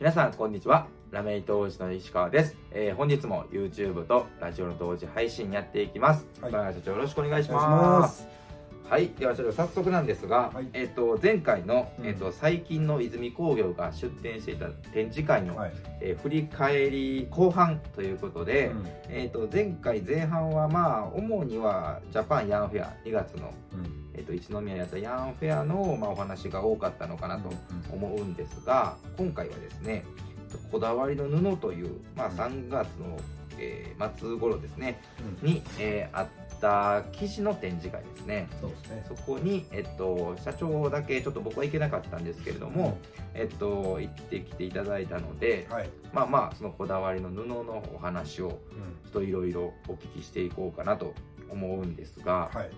皆さんこんにちは。ラメイト王子の石川です、えー本日も YouTube とラジオの同時配信やっていきます、はい。今社長よろしくお願いしまます。すはい。では社長早速なんですが、はい。えっ、と前回の、うん。えっと最近の泉工業が出展していた展示会の、はい。えー振り返り後半ということで、うん。えっ、と前回前半はまあ主にはジャパンヤンフェア2月のうんえっと一宮にあったヤンフェアの、まあ、お話が多かったのかなと思うんですが今回はですねこだわりの布という、まあ、うん3月の、えー末頃ですねうんに、えーあった生地の展示会ですねそうですね。そこに、えっと、社長だけちょっと僕は行けなかったんですけれども、えっと、行ってきていただいたのではい。まあまあそのこだわりの布のお話をうんちょっといろいろお聞きしていこうかなと思うんですが、はい。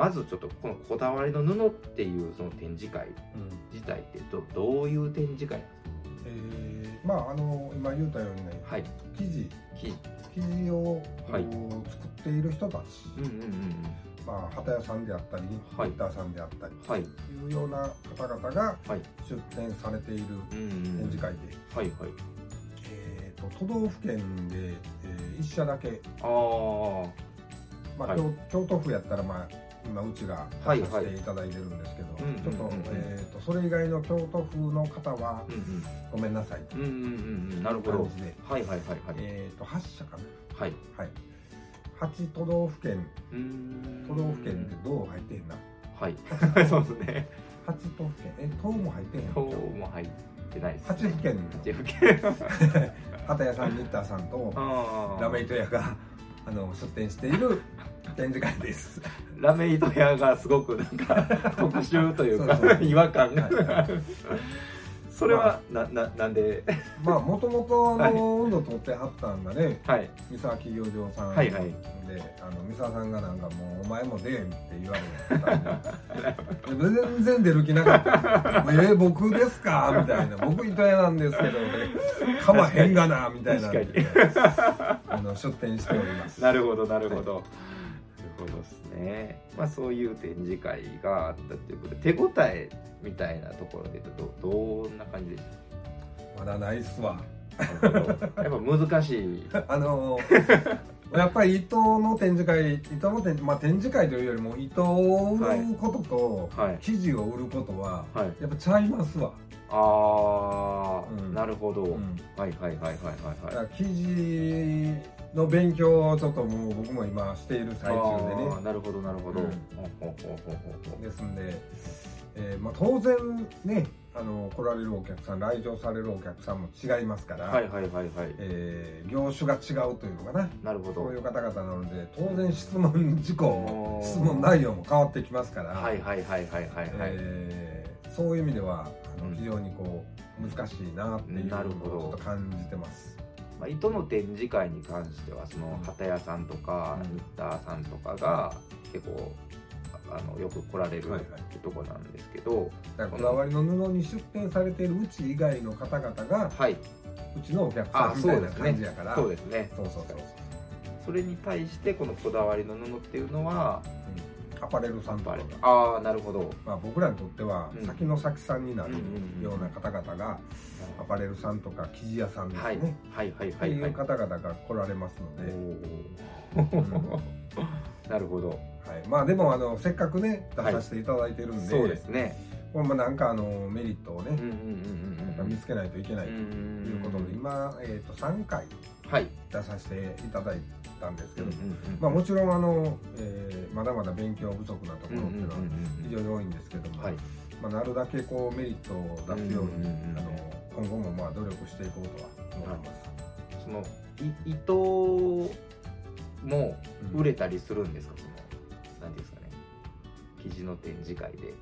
まずちょっとこのこだわりの布っていうその展示会うん。自体ってどどういう展示会なんですえーまああの今言ったようにねかはい。生地。生地。をはい。作っている人たち、うんうんうんまあ旗屋さんであったり、はい。リッターさんであったりはい。というような方々がはい。出展されている展示会で、はいはい。えー、と都道府県で、えー、一社だけ、ああまあはい。京京都府やったら、まあ、今うちがはい出させていただいてるんですけど、うんちょっと,、うんうんうんえー、とそれ以外の京都府の方はうんごめんなさい。とうんう感じで、はいはいはいはい。えー、と8社かな、はい。はい、8都道府県。都道府県ってどう入ってへんなはい。そうですね。8都府県。え東も入ってへん今日も入ってないですね。8府県。八府県。畑屋さんニッターさんとラメイト屋があの出店している展示会です。ラメイト屋がすごくなんか特殊というか違和感が、はいはい。それはなななんで？まあもともとあの温度取ってはったんがね。はい。三沢企業場さんで、はいはい。あの三沢さんがなんかもう「お前も出えん」って言われたんで全然出る気なかった「えー、僕ですか?」みたいな「僕糸屋なんですけど、ね、かまへんがな」みたいなあの出店しております。なるほどなるほど、なるほどですね。まあそういう展示会があったっていうことで手応えみたいなところで言うとどどんな感じでしまだないっすわ。たやっぱ難しい。あのやっぱり糸の展示会糸の展,、まあ、展示会というよりも糸を売ることと、はい生地を売ることははいやっぱちゃいますわ、ああ、うん。なるほど、うん。はいはいはいはいだはいはい。から生地の勉強をちょっともう僕も今している最中でね。なるほどなるほど、うん。ほうほうほうほうほう。ですんで、えーまあ、当然ねあの来られるお客さん来場されるお客さんも違いますから、はいはいはいはい。えー業種が違うというのかな。なるほど。そういう方々なので当然質問事項も質問内容も変わってきますから、はいはいはいはいはいはい、えーそういう意味ではあうんの非常にこう難しいなっていうのをなるほど。ちょっと感じてます。まあ、糸の展示会に関してはその旗屋さんとかうん。ニッターさんとかが結構ああのよく来られるってとこなんで。すけどこだわりの布に出店されているうち以外の方々がはい、うちのお客さんみたいな感じやから。そうですね。そうそうそうそれに対してこのこだわりの布っていうのはうん。アパレルさんとかあれああなるほど。まあ、僕らにとってはうん。先の先さんになるような方々がアパレルさんとか生地屋さんですはい。ね、はいはいってはい。はいいう方々が来られますので、なるほどはい、まあでもあのせっかくね出させていただいてるんで、そうですね。これもなんかあのメリットをね見つけないといけないとうんいうことで今、えー、と3回はい。出させていただいたんですけど、まあ、もちろんあの、えーまだまだ勉強不足なところっていうのは非常に多いんですけども、はい。まあ、なるだけこうメリットを出すように、あの今後もまあ努力していこうとは思います。そのい糸も売れたりするんですか、そのなんていうんですかね。生地の展示会で。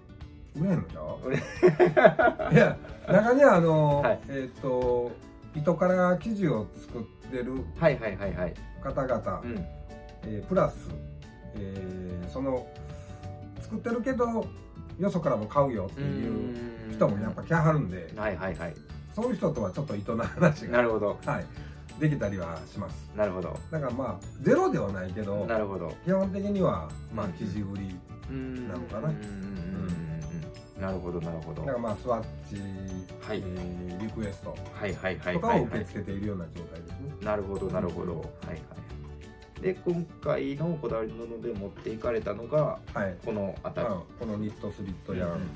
売れへんのじゃ いや中にはあの、はい。えっ、と糸から生地を作ってるはいはいはいはい。方々、うん。えープラス、えーその作ってるけどよそからも買うよっていう人もやっぱ来はるんで。はいはいはい。そういう人とはちょっと糸の話が、なるほど。はい、できたりはします。なるほど。だからまあゼロではないけどなるほど。基本的にはまあうん。生地売りななのかな。うん。なるほどなるほど。だからまあスワッチ、はい。えーリクエスト。はいはいはいとかを受け付けているような状態ですね、なるほどなるほど、はいはい。で今回のこだわりの布で持っていかれたのがはい。この辺り、まあこのニットスリットや、うん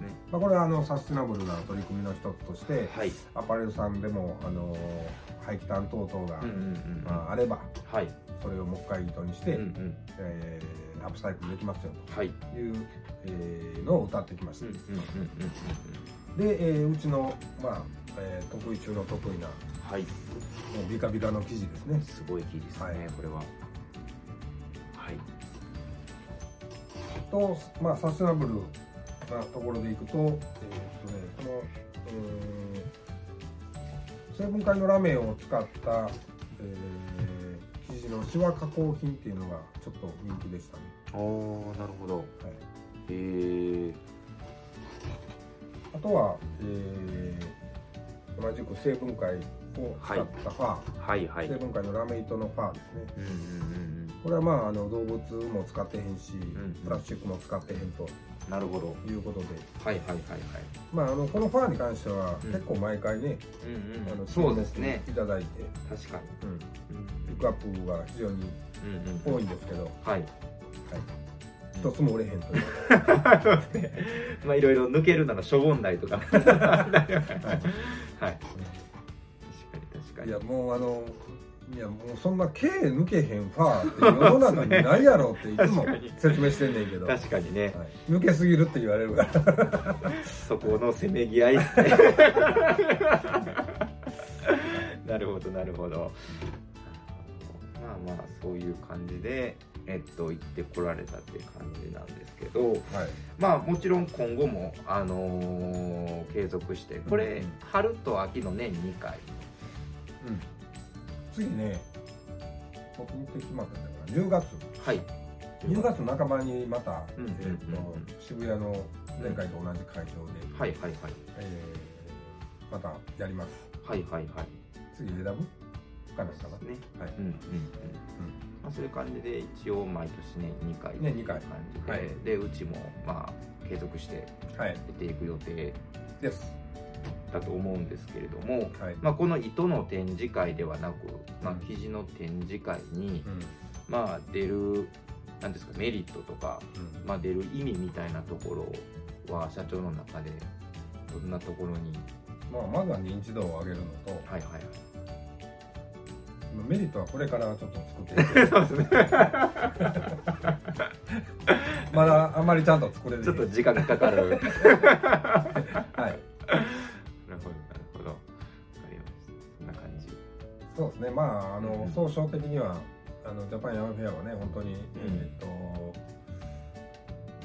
ね。まあ、これはあのサステナブルな取り組みの一つとしてはい。アパレルさんでもあの廃棄担当等が、まあ、あればはい。それをもう一回糸にして、うんうん。えーアップサイクルできますよはい。という、えーのを歌ってきました、で、えーうちの、まあえー得意中の得意なもはい、うビカビカの生地ですね。すごい生地ですね、はい。これは。はい。と、まあ、サステナブルなところでいくと,、えーっとね、このうーん成分解のラメを使った、えー生地のシワ加工品っていうのがちょっと人気でしたね、おー、なるほど。はい、へー。あとは、えー同じく成分解を使ったファー、はいはい。成分解のラメ糸のファーですねうんうんうんこれはまああの動物も使ってへんし、んプラスチックも使ってへんとうん。なるほど。いうことで、はいはいはいはい。まあ、あのこのファーに関してはうん結構毎回ね、うんうん。あのそうですね。いただいて、確かに。うん、うんピックアップが非常に。多いんですけど、はい。一つも売れへんという、そうですね。まあいろいろ抜けるならしょぼんだりとか。はい。確かに確かに。いやもうあのいやもうそんな毛抜けへんファーって世の中にないやろっていつも説明してんねんけど、はい、確かにね。抜けすぎるって言われるから。そこのせめぎ合い。なるほどなるほど。まあまあそういう感じでえっと行ってこられたっていう感じなんですけど、はい。まあもちろん今後もあのー継続して。これ、うん。春と秋の年2回。うん、次ね僕見て決まったんだから10月。はい。10月半ばにまた、うんえーとうん。渋谷の前回と同じ会場で、はいはいはい。えーまたやります。はいはいはい。次選ぶかなかな？ね。はい。うんうんうん。まあそういう感じで一応毎年ね2回。ね二回。感じで、はい。でうちもまあ継続してはい。出ていく予定。ですだと思うんですけれども、はい、まあ、この糸の展示会ではなく、まあうん、生地の展示会に、うん。まあ、出るなんですかメリットとか、うん。まあ、出る意味みたいなところは社長の中でどんなところに？まあ、まずは認知度を上げるのとはいはいメリットはこれからちょっと作っていく。まだあんまりちゃんと作れるちょっと時間がかかる。はいそうですね。まああの、うん。総称的にはあのジャパンヤマフェアはね本当に、えーっと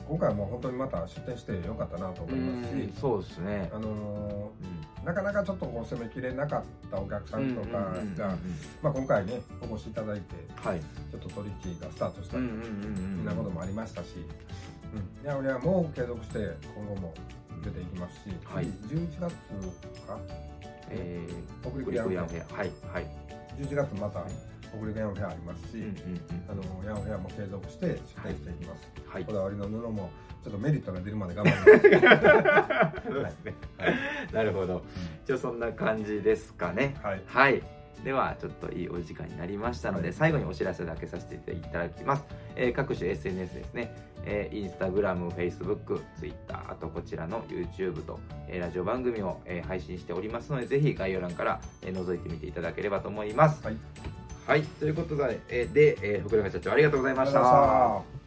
今回はもう本当にまた出店してよかったなと思いますし、そうですね。あのうん。なかなかちょっとこう攻めきれなかったお客さんとかが、まあ、今回ねお越しいただいてはい。ちょっと取引がスタートしたり、うんなこともありましたし、うん、いやいやもう継続して今後も出ていきますし、はい。次11月かえー、北陸ヤンフェ。アはいはい。11月また北陸ヤンフェアありますし、うんうんうん。あのヤンフェアも継続して出店していきます、はい。こだわりの布もちょっとメリットが出るまで頑張ります。そうですね。はい。なるほど。一応そんな感じですかね。はい。はいではちょっといいお時間になりましたので、はい。最後にお知らせだけさせていただきます、えー各種 SNS ですね、えーインスタグラム、フェイスブック、ツイッターあとこちらの YouTube と、えーラジオ番組を、えー配信しておりますのでぜひ概要欄から、えー覗いてみていただければと思います。はい。はい。ということで、えーで、えー福永社長ありがとうございました